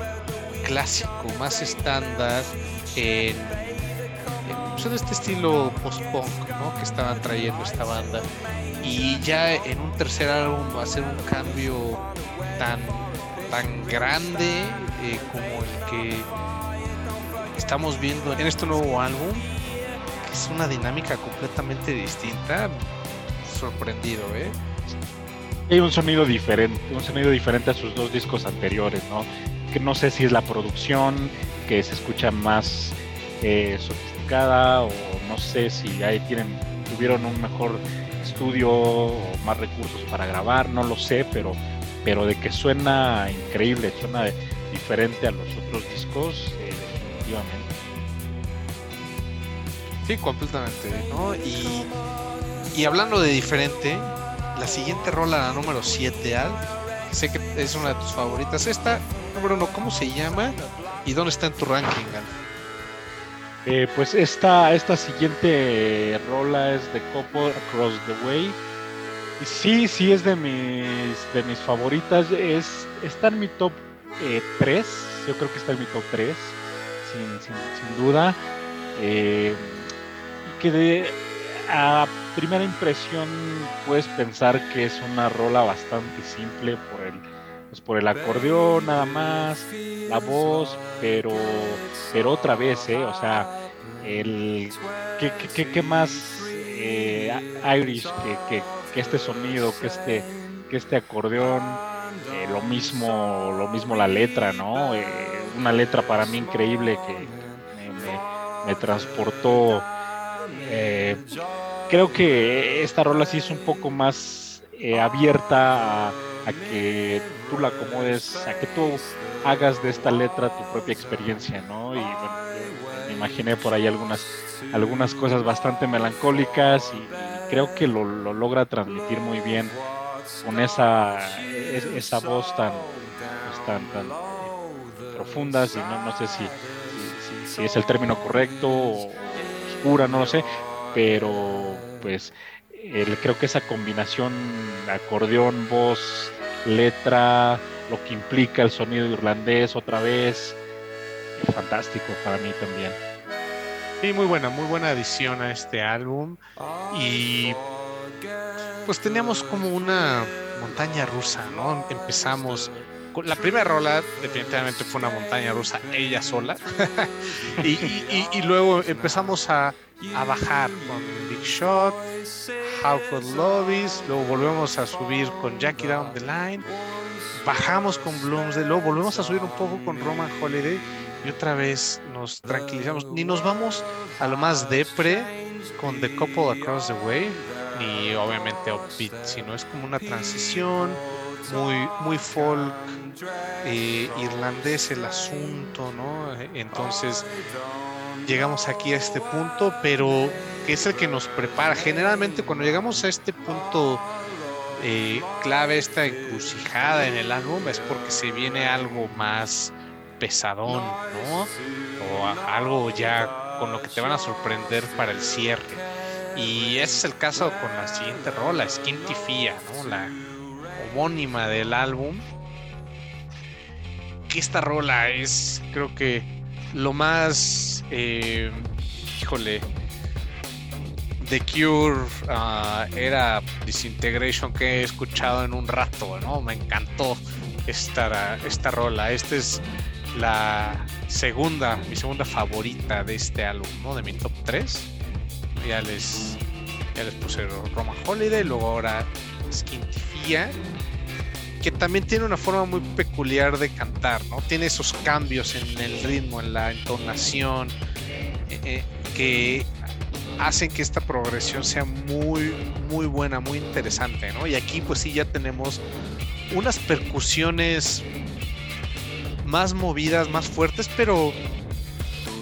clásico, más estándar en, pues, este estilo post-punk ¿no? que estaban trayendo esta banda. Y ya en un tercer álbum ser un cambio tan, tan grande eh, como el que estamos viendo en este nuevo álbum es una dinámica completamente distinta. Sorprendido, ¿eh? Hay un sonido diferente, un sonido diferente a sus dos discos anteriores, ¿no? Que no sé si es la producción, que se escucha más eh, sofisticada, o no sé si ahí tienen, tuvieron un mejor estudio o más recursos para grabar, no lo sé, pero, pero de que suena increíble, suena diferente a los otros discos, eh, definitivamente. Sí, completamente, ¿no? Y, y hablando de diferente, la siguiente rola, la número 7, Al, sé que es una de tus favoritas. Esta, número uno, ¿cómo se llama? ¿Y dónde está en tu ranking, Al? Eh, pues esta, esta siguiente rola es de Couple Across the Way. Y sí, sí es de mis, de mis favoritas. Es, está en mi top 3. Eh, Yo creo que está en mi top 3, sin, sin, sin duda. Eh, que de a primera impresión puedes pensar que es una rola bastante simple por el pues por el acordeón nada más, la voz, pero pero otra vez, ¿eh? o sea, el qué, qué, qué más eh, Irish que, que, este sonido, que este que este acordeón, eh, lo mismo lo mismo la letra, ¿no? Eh, una letra para mí increíble que me, me transportó eh, creo que esta rola sí es un poco más eh, abierta a, que tú la acomodes, a que tú hagas de esta letra tu propia experiencia, ¿no? Y bueno, me imaginé por ahí algunas, algunas cosas bastante melancólicas y, creo que lo, logra transmitir muy bien con esa, esa voz tan, pues, tan, tan profunda, si no, no sé si, si, es el término correcto o oscura, no lo sé, pero pues creo que esa combinación acordeón, voz, letra, lo que implica el sonido irlandés otra vez, es fantástico para mí también. Sí, muy buena, muy buena adición a este álbum y pues teníamos como una montaña rusa, ¿no? Empezamos la primera rola definitivamente fue una montaña rusa ella sola. Y, luego empezamos a, a, bajar con Big Shot, How Could Love Is, luego volvemos a subir con Jackie Down the Line, bajamos con Blooms, luego volvemos a subir un poco con Roman Holiday y otra vez nos tranquilizamos, ni nos vamos a lo más depre con The Couple Across the Way, ni obviamente upbeat, sino es como una transición muy, muy folk, eh, irlandés el asunto, ¿no? Entonces llegamos aquí a este punto, pero que es el que nos prepara. Generalmente cuando llegamos a este punto eh, clave, esta encrucijada en el álbum, es porque se viene algo más pesadón, ¿no? O algo ya con lo que te van a sorprender para el cierre. Y ese es el caso con la siguiente rola, Skinty Fia, ¿no? La homónima del álbum esta rola es, creo que, lo más, eh, híjole, The Cure ah, era Disintegration que he escuchado en un rato, ¿no? Me encantó esta, esta rola. Esta es la segunda, mi segunda favorita de este álbum, ¿no? De mi top 3. Ya les, ya les puse Roma Holiday, luego ahora Skintifia, que también tiene una forma muy peculiar de cantar, ¿no? Tiene esos cambios en el ritmo, en la entonación, eh, eh, que hacen que esta progresión sea muy, muy buena, muy interesante, ¿no? Y aquí pues sí ya tenemos unas percusiones más movidas, más fuertes, pero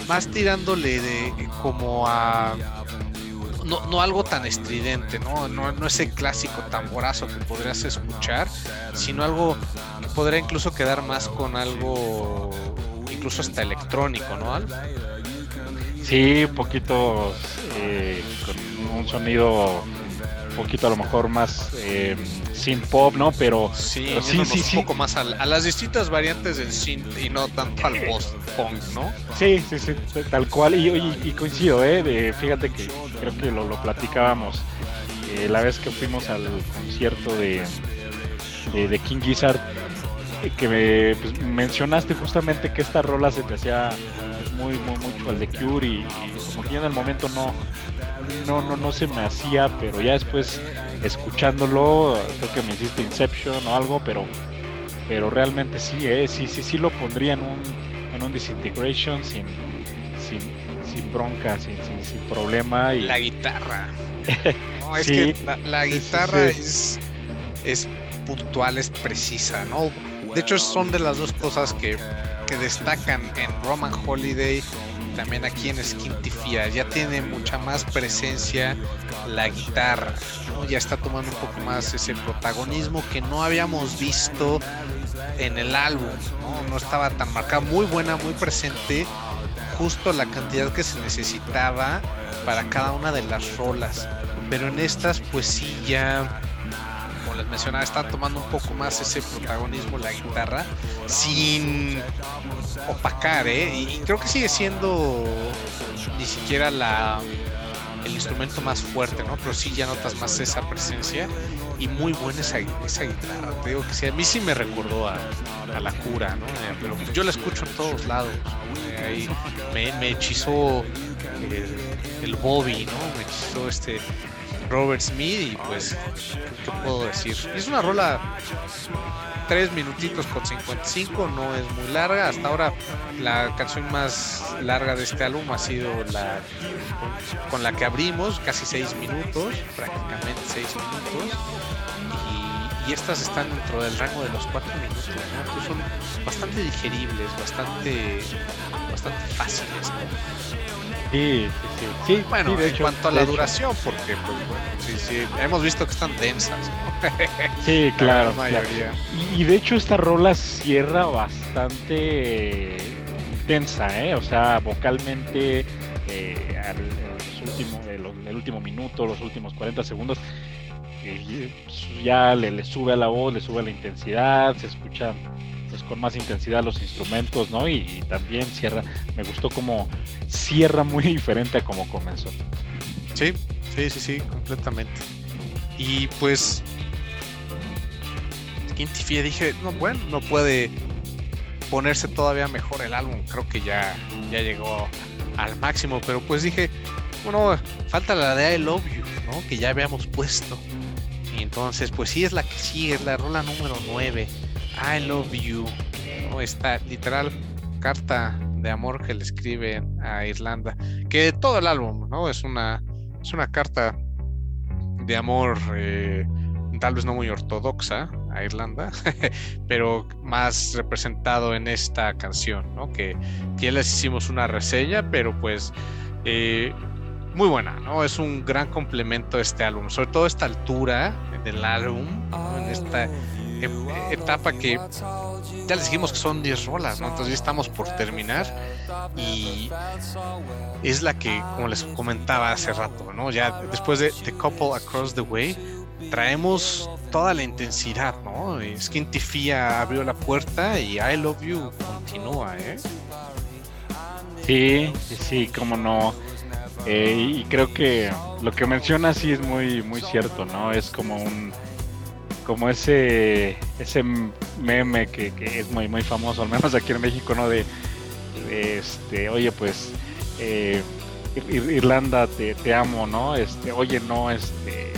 más tirándole de como a no, no, algo tan estridente, ¿no? ¿no? No ese clásico tamborazo que podrías escuchar, sino algo que podría incluso quedar más con algo incluso hasta electrónico, ¿no? Sí, un poquito eh, con un sonido poquito a lo mejor más eh, synth pop, ¿no? Pero sí, sí, sí, un poco más a, las distintas variantes del synth y no tanto al post punk, ¿no? Sí, sí, sí, tal cual. Y, coincido, ¿eh? De, fíjate que creo que lo, platicábamos eh, la vez que fuimos al concierto de, de, King Gizzard, que me pues, mencionaste justamente que esta rola se te hacía muy, muy mucho al de Cure y, como que en el momento no, no, no, no se me hacía, pero ya después escuchándolo, creo que me hiciste Inception o algo, pero, pero realmente sí, eh, sí, sí, sí lo pondría en un, en un Disintegration sin, sin, sin bronca, sin, sin, problema. Y... La guitarra. no, es que la, guitarra es, es puntual, es precisa, ¿no? De hecho, son de las dos cosas que, que destacan en Roman Holiday también aquí en Skintifia. Ya tiene mucha más presencia la guitarra, ya está tomando un poco más ese protagonismo que no habíamos visto en el álbum, no, no estaba tan marcada, muy buena, muy presente, justo la cantidad que se necesitaba para cada una de las rolas. Pero en estas, pues sí, ya les mencionaba, está tomando un poco más ese protagonismo la guitarra sin opacar, ¿eh? Y creo que sigue siendo ni siquiera la el instrumento más fuerte, ¿no? Pero sí ya notas más esa presencia y muy buena esa, esa guitarra. Te digo que sí, a mí sí me recordó a, la cura, ¿no? Eh, pero yo la escucho en todos lados. Eh, ahí me, me hechizó eh, el Bobby, ¿no? Me hechizó este Robert Smith y pues, ¿qué puedo decir? Es una rola 3 minutitos con 55, no es muy larga. Hasta ahora la canción más larga de este álbum ha sido la con, la que abrimos, casi 6 minutos, prácticamente 6 minutos. Y, estas están dentro del rango de los 4 minutos, ¿no? son bastante digeribles, bastante, bastante fáciles. Sí, sí, sí. bueno, en cuanto a la duración, porque pues, bueno, sí, sí, hemos visto que están densas. Sí, claro. Y, de hecho esta rola cierra bastante tensa, ¿eh? O sea, vocalmente, eh, el último minuto, los últimos 40 segundos, eh, ya le, le, sube a la voz, le sube la intensidad, se escucha pues, con más intensidad los instrumentos, ¿no? Y, también cierra, me gustó como cierra muy diferente a como comenzó. Sí, sí, sí, sí, completamente. Y pues Quintifia dije, no, bueno, no puede ponerse todavía mejor el álbum, creo que ya, ya llegó al máximo, pero pues dije, bueno, falta la de I Love You, ¿no? Que ya habíamos puesto. Y entonces, pues sí es la que sigue, es la rola número 9. I love you. ¿no? Esta literal carta de amor que le escribe a Irlanda. Que todo el álbum, ¿no? Es una, es una carta de amor eh, tal vez no muy ortodoxa a Irlanda, pero más representado en esta canción, ¿no? Que, que ya les hicimos una reseña, pero pues eh, muy buena, ¿no? Es un gran complemento este álbum, sobre todo esta altura del álbum, en esta etapa que ya les dijimos que son 10 rolas, ¿no? Entonces ya estamos por terminar y es la que, como les comentaba hace rato, ¿no? Ya después de The Couple Across the Way, traemos toda la intensidad, ¿no? Skintifia abrió la puerta y I Love You continúa, ¿eh? Sí, sí, sí, cómo no. Eh, y creo que lo que menciona sí es muy, muy cierto, ¿no? Es como un como ese ese meme que, es muy muy famoso, al menos aquí en México, ¿no? De, este, oye, pues eh, Irlanda te, te, amo, ¿no? Este, oye, no, este,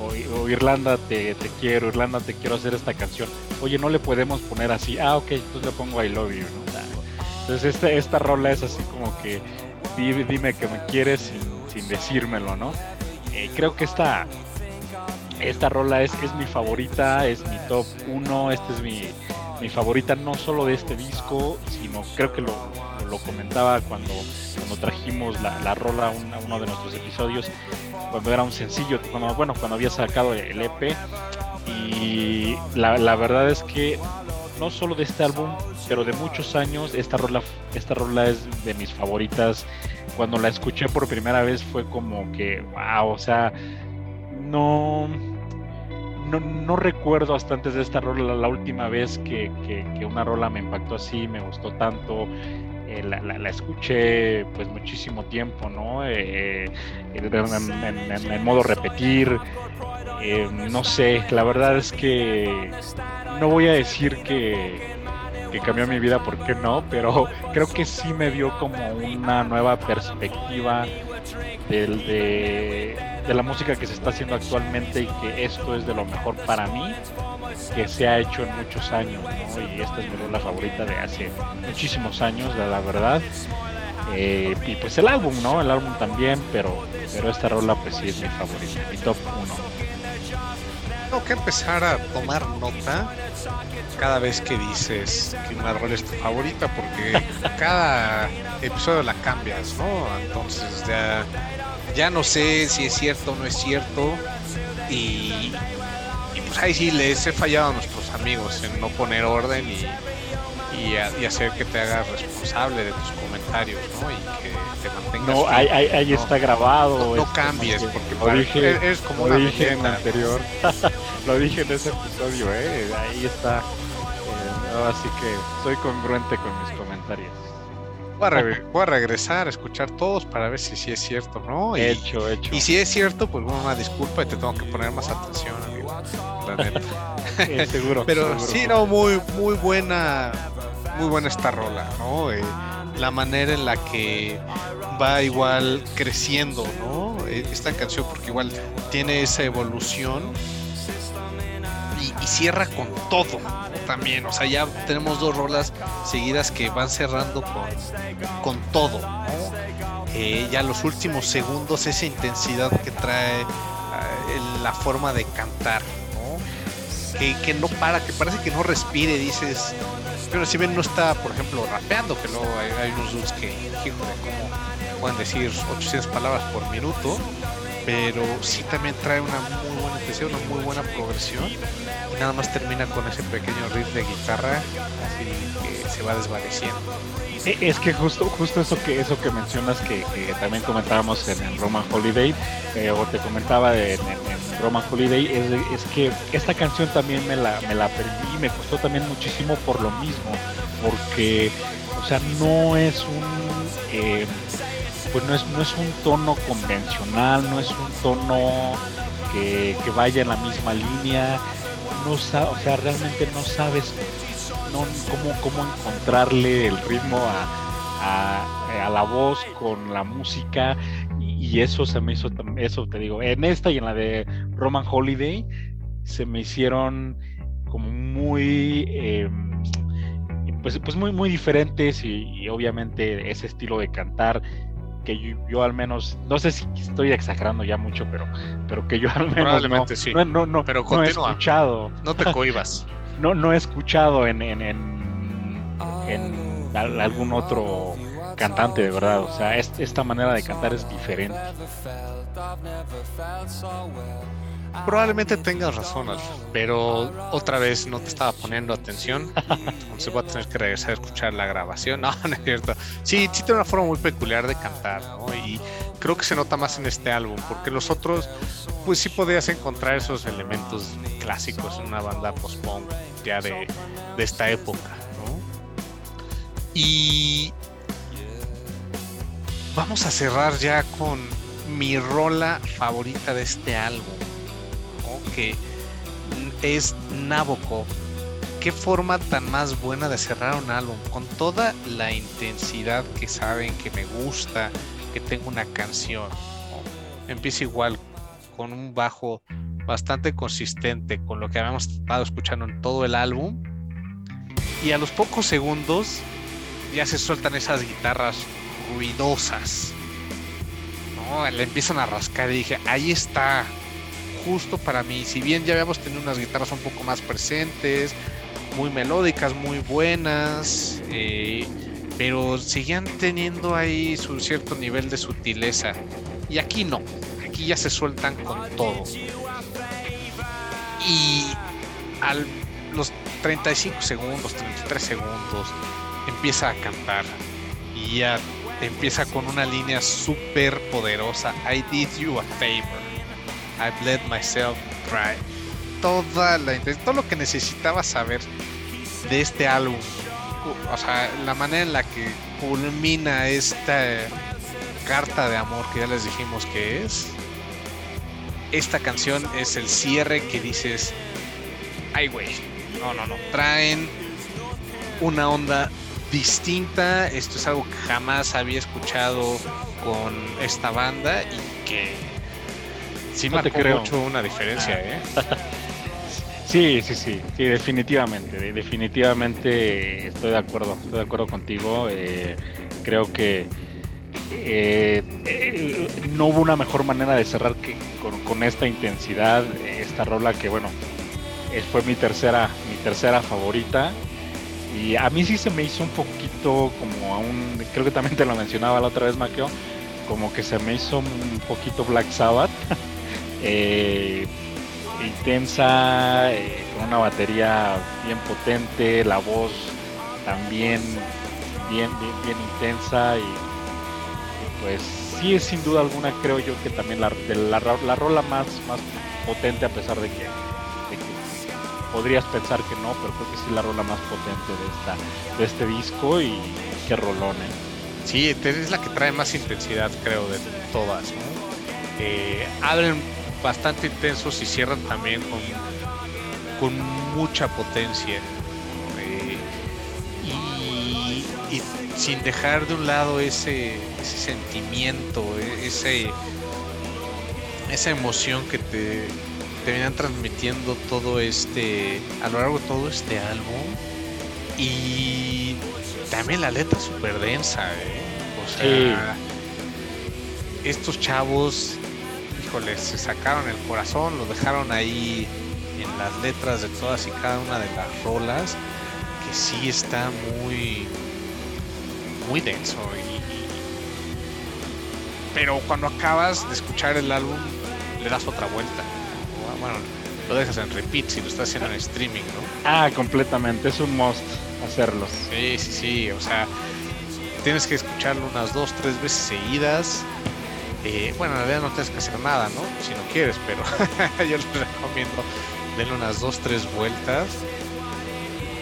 o, Irlanda te, te, quiero, Irlanda te quiero hacer esta canción. Oye, no le podemos poner así, ah, ok, entonces le pongo I love you, ¿no? Entonces esta, esta rola es así como que dime que me quieres sin, decírmelo, ¿no? Eh, creo que esta, esta rola es, mi favorita, es mi top 1, esta es mi, mi favorita no solo de este disco, sino creo que lo, lo comentaba cuando, cuando trajimos la, la rola a, uno de nuestros episodios, cuando era un sencillo, cuando, bueno, cuando había sacado el EP. Y la, la verdad es que no solo de este álbum, pero de muchos años, esta rola, esta rola es de mis favoritas. Cuando la escuché por primera vez fue como que, wow, o sea, no, no, recuerdo hasta antes de esta rola la, última vez que, una rola me impactó así, me gustó tanto. Eh, la, escuché pues muchísimo tiempo, ¿no? Eh, en, modo repetir, eh, no sé, la verdad es que no voy a decir que, que cambió mi vida, porque no, pero creo que sí me dio como una nueva perspectiva del, de, la música que se está haciendo actualmente y que esto es de lo mejor para mí que se ha hecho en muchos años, Y esta es mi rola favorita de hace muchísimos años, la, verdad. Eh, y pues el álbum, ¿no? El álbum también, pero, pero esta rola pues sí es mi favorita, mi top 1. Tengo que empezar a tomar nota cada vez que dices que una rola es tu favorita, porque cada episodio la cambias, ¿no? Entonces ya, ya no sé si es cierto o no es cierto. Y, pues ahí sí les he fallado a nuestros amigos en no poner orden y, y, hacer que te hagas responsable de tus comentarios, ¿no? Y que te mantengas. No, ahí, ahí, está grabado. No, cambies, porque lo dije, es, como lo dije en el anterior. lo dije en ese episodio, ¿eh? Ahí está así que soy congruente con mis comentarios. Voy a, regresar a escuchar todos para ver si sí es cierto, ¿no? Y, hecho, hecho. Y si es cierto, pues bueno, una disculpa y te tengo que poner más atención, amigo. La seguro. Pero sí, no, muy, muy buena, muy buena esta rola, ¿no? Eh, la manera en la que va igual creciendo, ¿no? Eh, esta canción, porque igual tiene esa evolución y cierra con todo también. O sea, ya tenemos dos rolas seguidas que van cerrando con, con todo. Eh, ya los últimos segundos, esa intensidad que trae eh, la forma de cantar, Que, no para, que parece que no respire, dices. Pero si bien no está, por ejemplo, rapeando, que luego hay, unos dudes que, como pueden decir 800 palabras por minuto, pero sí también trae una muy buena intención, una muy buena progresión nada más termina con ese pequeño riff de guitarra así que se va desvaneciendo. E, es que justo, justo eso que eso que mencionas que, también comentábamos en, el Roman Holiday, eh, o te comentaba en, Roman Holiday, es, que esta canción también me la, me la aprendí y me costó también muchísimo por lo mismo, porque, o sea, no es un, eh, pues no es, no es un tono convencional, no es un tono que, que vaya en la misma línea, no o sea, realmente no sabes no, cómo, cómo encontrarle el ritmo a, a, la voz con la música. Y, eso se me hizo, eso te digo, en esta y en la de Roman Holiday se me hicieron como muy, em, pues, pues muy, muy diferentes y obviamente ese estilo de cantar que yo, al menos, no sé si estoy exagerando ya mucho, pero, pero que yo al menos no, sí. no, no, pero no he escuchado. No te cohibas. no, no he escuchado en, en, en, en algún otro cantante de verdad. O sea, esta manera de cantar es diferente. Probablemente tengas razón, pero otra vez no te estaba poniendo atención. Entonces voy a tener que regresar a escuchar la grabación. No, no es cierto. Sí, sí tiene una forma muy peculiar de cantar, ¿no? Y creo que se nota más en este álbum, porque los otros, pues sí podías encontrar esos elementos clásicos en una banda post-punk ya de, de esta época, ¿no? Y vamos a cerrar ya con mi rola favorita de este álbum, que es Nabokov. Qué forma tan más buena de cerrar un álbum, con toda la intensidad que saben que me gusta, que tengo una canción. Empieza igual con un bajo bastante consistente con lo que habíamos estado escuchando en todo el álbum. Y a los pocos segundos ya se sueltan esas guitarras ruidosas. Le empiezan a rascar y dije, ahí está, justo para mí. Si bien ya habíamos tenido unas guitarras un poco más presentes, muy melódicas, muy buenas, eh, pero seguían teniendo ahí su cierto nivel de sutileza. Y aquí no, aquí ya se sueltan con todo. Y a los 35 segundos, 33 segundos, empieza a cantar. Y ya empieza con una línea súper poderosa. I did you a favor. I've let myself cry. Toda la todo lo que necesitaba saber de este álbum. O sea, la manera en la que culmina esta carta de amor que ya les dijimos que es. Esta canción es el cierre que dices, ay güey, no, no, no, traen una onda distinta. Esto es algo que jamás había escuchado con esta banda y que sí me creo mucho una diferencia, ¿eh? Sí, sí, sí, sí, definitivamente, definitivamente estoy de acuerdo, estoy de acuerdo contigo. Eh, creo que eh, no hubo una mejor manera de cerrar que con, esta intensidad, esta rola que bueno, fue mi tercera, mi tercera favorita. Y a mí sí se me hizo un poquito como aún, creo que también te lo mencionaba la otra vez, Maquio, como que se me hizo un poquito Black Sabbath. Eh, intensa, eh, con una batería bien potente, la voz también bien, bien, intensa y, pues sí es sin duda alguna creo yo que también la, la, la rola más, más potente a pesar de que, podrías pensar que no, pero creo que sí la rola más potente de esta de este disco y qué rolón, ¿eh? Sí, es la que trae más intensidad creo de todas, eh, abren bastante intensos y cierran también con, con mucha potencia. Eh, y, sin dejar de un lado ese, ese sentimiento, e, ese, esa emoción que te, te vienen transmitiendo todo este, a lo largo de todo este álbum. Y también la letra súper densa, ¿eh? O sea, estos chavos híjole, se sacaron el corazón, lo dejaron ahí en las letras de todas y cada una de las rolas, que sí está muy, muy denso. pero cuando acabas de escuchar el álbum, le das otra vuelta. Bueno, lo dejas en repeat si lo estás haciendo en streaming, ¿no? Ah, completamente, es un must hacerlo. Sí, sí, sí, o sea, tienes que escucharlo unas dos, tres veces seguidas bueno, en realidad no tienes que hacer nada, ¿no? Si no quieres, pero yo les recomiendo denle unas dos, tres vueltas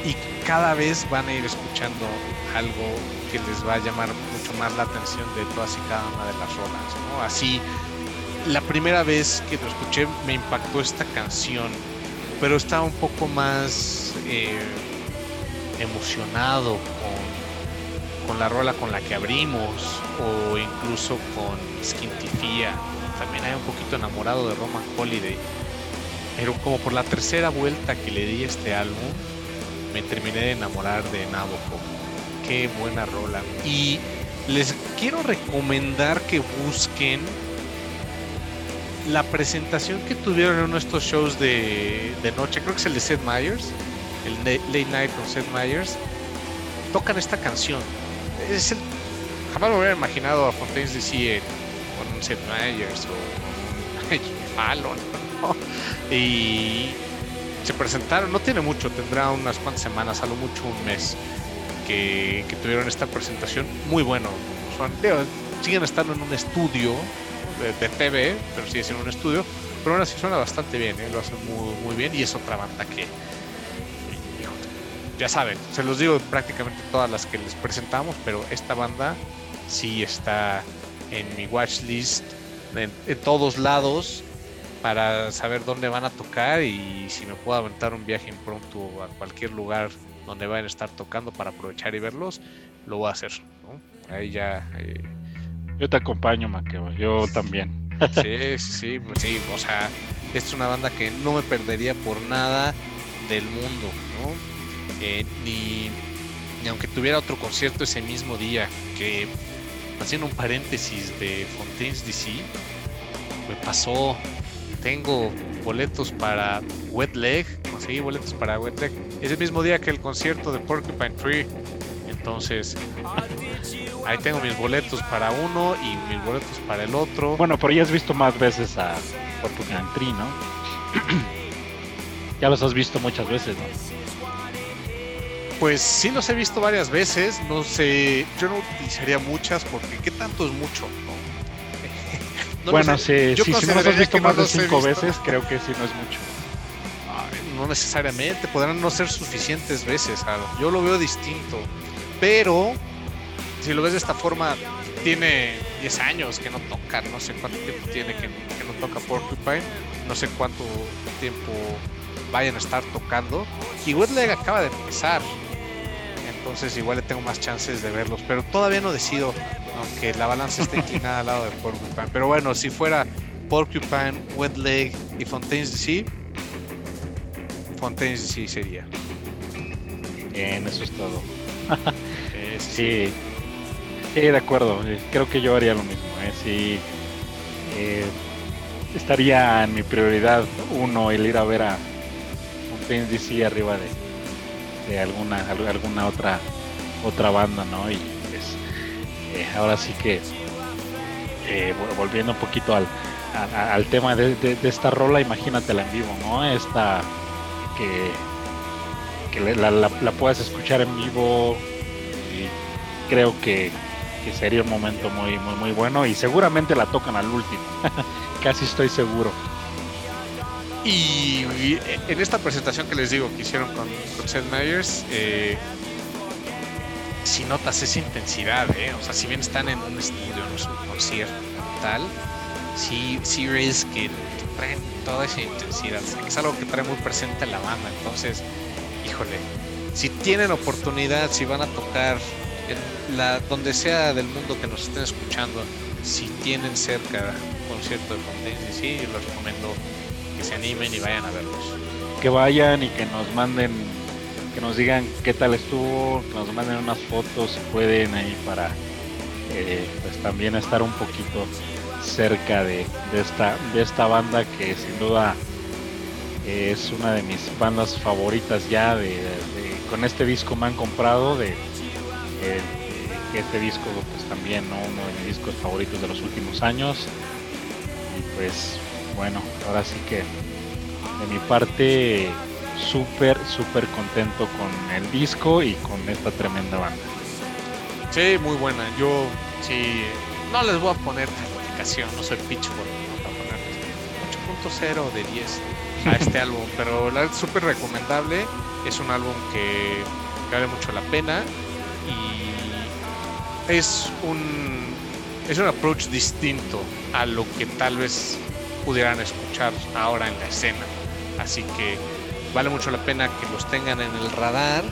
y cada vez van a ir escuchando algo que les va a llamar mucho más la atención de todas y cada una de las rolas, ¿no? Así, la primera vez que lo escuché me impactó esta canción, pero estaba un poco más eh, emocionado con la rola con la que abrimos o incluso con Skintifia. También hay un poquito enamorado de Roman Holiday. Pero como por la tercera vuelta que le di a este álbum, me terminé de enamorar de Nabokov. Qué buena rola. Y les quiero recomendar que busquen la presentación que tuvieron en uno de estos shows de, de noche. Creo que es el de Seth Meyers. El Late Night con Seth Meyers. Tocan esta canción es el, jamás me hubiera imaginado a Fontaines DC con un Seth Meyers o un Fallon, Y se presentaron, no tiene mucho, tendrá unas cuantas semanas, a lo mucho un mes, que, tuvieron esta presentación muy bueno. siguen estando en un estudio de, TV, pero sigue siendo un estudio, pero aún así suena bastante bien, ¿eh? lo hacen muy, muy bien y es otra banda que ya saben, se los digo prácticamente todas las que les presentamos, pero esta banda sí está en mi watchlist en, en todos lados para saber dónde van a tocar y si me puedo aventar un viaje pronto a cualquier lugar donde vayan a estar tocando para aprovechar y verlos, lo voy a hacer. Ahí ya. Eh, yo te acompaño, Maqueo, yo también. Sí, sí, pues sí, o sea, esta es una banda que no me perdería por nada del mundo, ¿no? Eh, ni, ni aunque tuviera otro concierto ese mismo día, que haciendo un paréntesis de Fontaines DC, me pasó, tengo boletos para Wet Leg, conseguí boletos para Wet Leg, ese mismo día que el concierto de Porcupine Tree, entonces ahí tengo mis boletos para uno y mis boletos para el otro. Bueno, pero ya has visto más veces a Porcupine Tree, ¿no? ya los has visto muchas veces, ¿no? Pues sí los he visto varias veces, no sé, yo no utilizaría muchas porque qué tanto es mucho, ¿no? bueno, si, si, no los has visto más de cinco veces, creo que sí no es mucho. no necesariamente, podrán no ser suficientes veces, yo lo veo distinto, pero si lo ves de esta forma, tiene 10 años que no toca, no sé cuánto tiempo tiene que, que no toca Porcupine, no sé cuánto tiempo vayan a estar tocando. Y Wetleg acaba de empezar, entonces igual le tengo más chances de verlos, pero todavía no decido, aunque la balanza esté inclinada al lado de Porcupine. Pero bueno, si fuera Porcupine, Wet Leg y Fontaine's DC, Fontaine's DC sería. Bien, eso es todo. sí, sí, de acuerdo. Creo que yo haría lo mismo. ¿eh? Sí, eh, estaría en mi prioridad uno el ir a ver a Fontaine's DC arriba de de alguna alguna otra otra banda, ¿no? Y pues eh, ahora sí que eh, volviendo un poquito al, al tema de, esta rola, imagínatela en vivo, ¿no? Esta que, que la, la, puedas escuchar en vivo y creo que, que, sería un momento muy muy muy bueno y seguramente la tocan al último, casi estoy seguro. Y, en esta presentación que les digo que hicieron con, Seth Meyers, eh, si notas esa intensidad, ¿eh? o sea, si bien están en un estudio, es un concierto tal, sí, sí ves que traen toda esa intensidad, es algo que trae muy presente la banda, entonces, híjole, si tienen oportunidad, si van a tocar en donde sea del mundo que nos estén escuchando, si tienen cerca un concierto de Fontaine, sí, yo les recomiendo que se animen y vayan a verlos. Que vayan y que nos manden, que nos digan qué tal estuvo, que nos manden unas fotos si pueden ahí para eh, pues también estar un poquito cerca de, esta, de esta banda que sin duda es una de mis bandas favoritas ya de, con este disco me han comprado de, este disco pues también uno de mis discos favoritos de los últimos años y pues bueno, ahora sí que de mi parte súper, súper contento con el disco y con esta tremenda banda. Sí, muy buena. Yo sí, no les voy a poner calificación, no soy Pitchfork, no voy a poner 8.0 de 10 a este álbum, pero la es súper recomendable. Es un álbum que vale mucho la pena y es un es un approach distinto a lo que tal vez pudieran escuchar ahora en la escena. Así que vale mucho la pena que los tengan en el radar,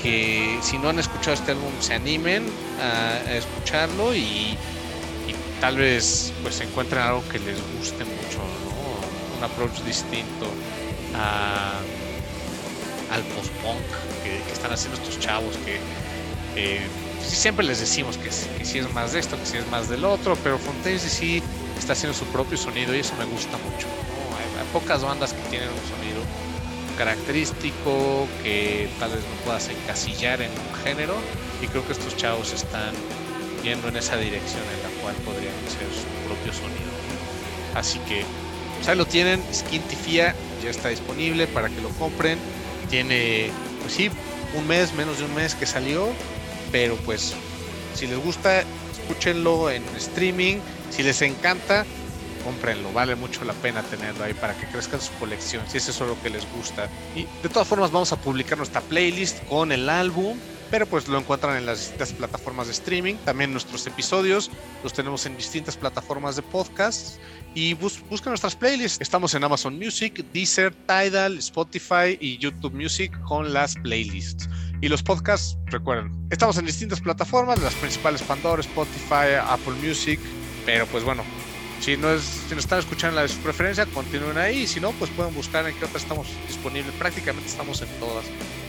que si no han escuchado este álbum se animen a, escucharlo y, tal vez pues encuentren algo que les guste mucho, un approach distinto al post-punk que, están haciendo estos chavos que eh, siempre les decimos que, que si es más de esto, que si es más del otro, pero Fontaine sí está haciendo su propio sonido y eso me gusta mucho. Hay, pocas bandas que tienen un sonido característico que tal vez no puedas encasillar en un género y creo que estos chavos están yendo en esa dirección en la cual podrían hacer su propio sonido. Así que pues ahí lo tienen, Skintifia ya está disponible para que lo compren. Tiene, pues sí, un mes, menos de un mes que salió, pero pues si les gusta, escúchenlo en streaming si les encanta, cómprenlo, vale mucho la pena tenerlo ahí para que crezcan su colección, si es eso lo que les gusta. Y de todas formas vamos a publicar nuestra playlist con el álbum pero pues lo encuentran en las distintas plataformas de streaming. También nuestros episodios los tenemos en distintas plataformas de podcast y bus busca nuestras playlists. Estamos en Amazon Music, Deezer, Tidal, Spotify y YouTube Music con las playlists. Y los podcasts, recuerden, estamos en distintas plataformas, las principales Pandora, Spotify, Apple Music, pero pues bueno, si no es, si nos están escuchando la de su preferencia, continúen ahí, si no, pues pueden buscar en qué otra estamos disponibles, prácticamente estamos en todas.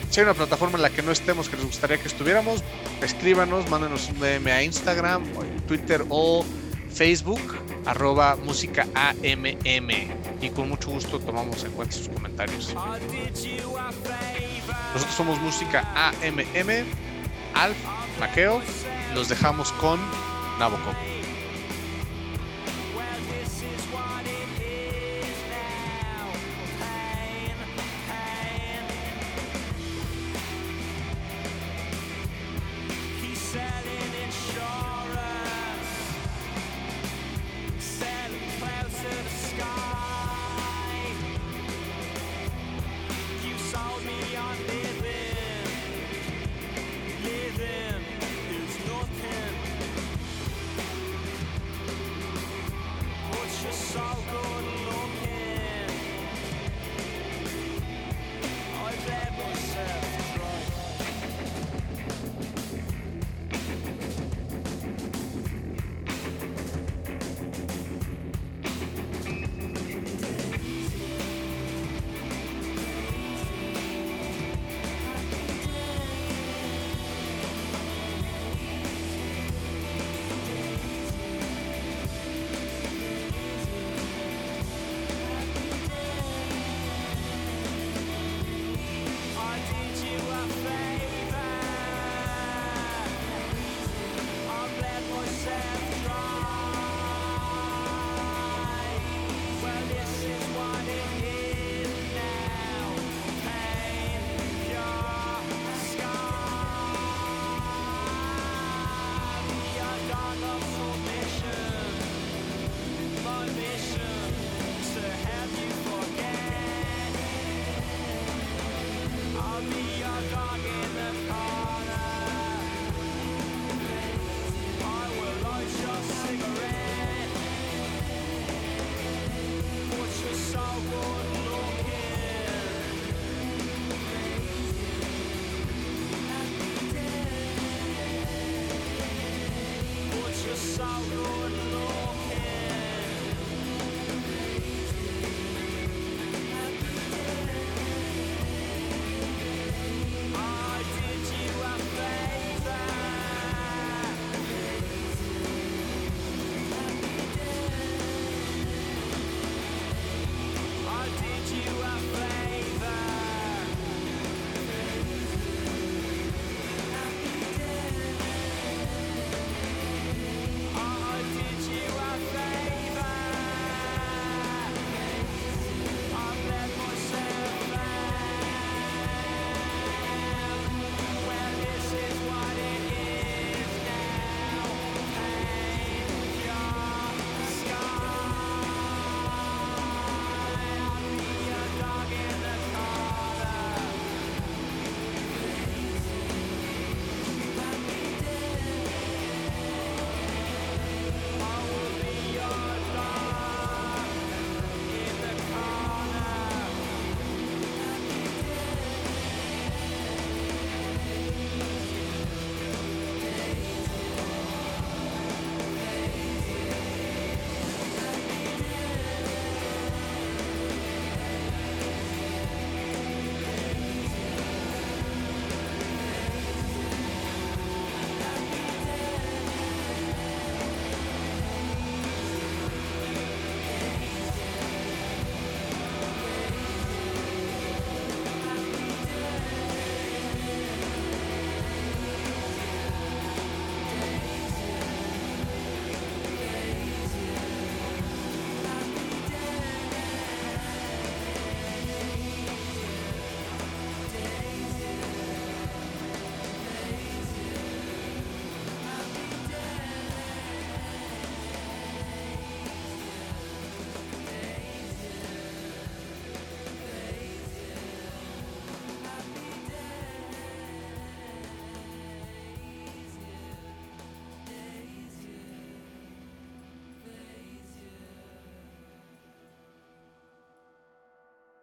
Si hay una plataforma en la que no estemos que les gustaría que estuviéramos, escríbanos, mándenos un DM a Instagram, Twitter o Facebook, arroba música AMM. Y con mucho gusto tomamos en cuenta sus comentarios. Nosotros somos música AMM, Alf, Maqueo. Los dejamos con Nabokov.